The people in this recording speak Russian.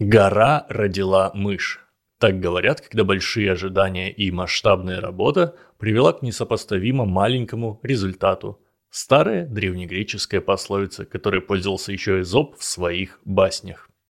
Гора родила мышь. Так говорят, когда большие ожидания и масштабная работа привела к несопоставимо маленькому результату. Старая древнегреческая пословица, которой пользовался еще Эзоп в своих баснях.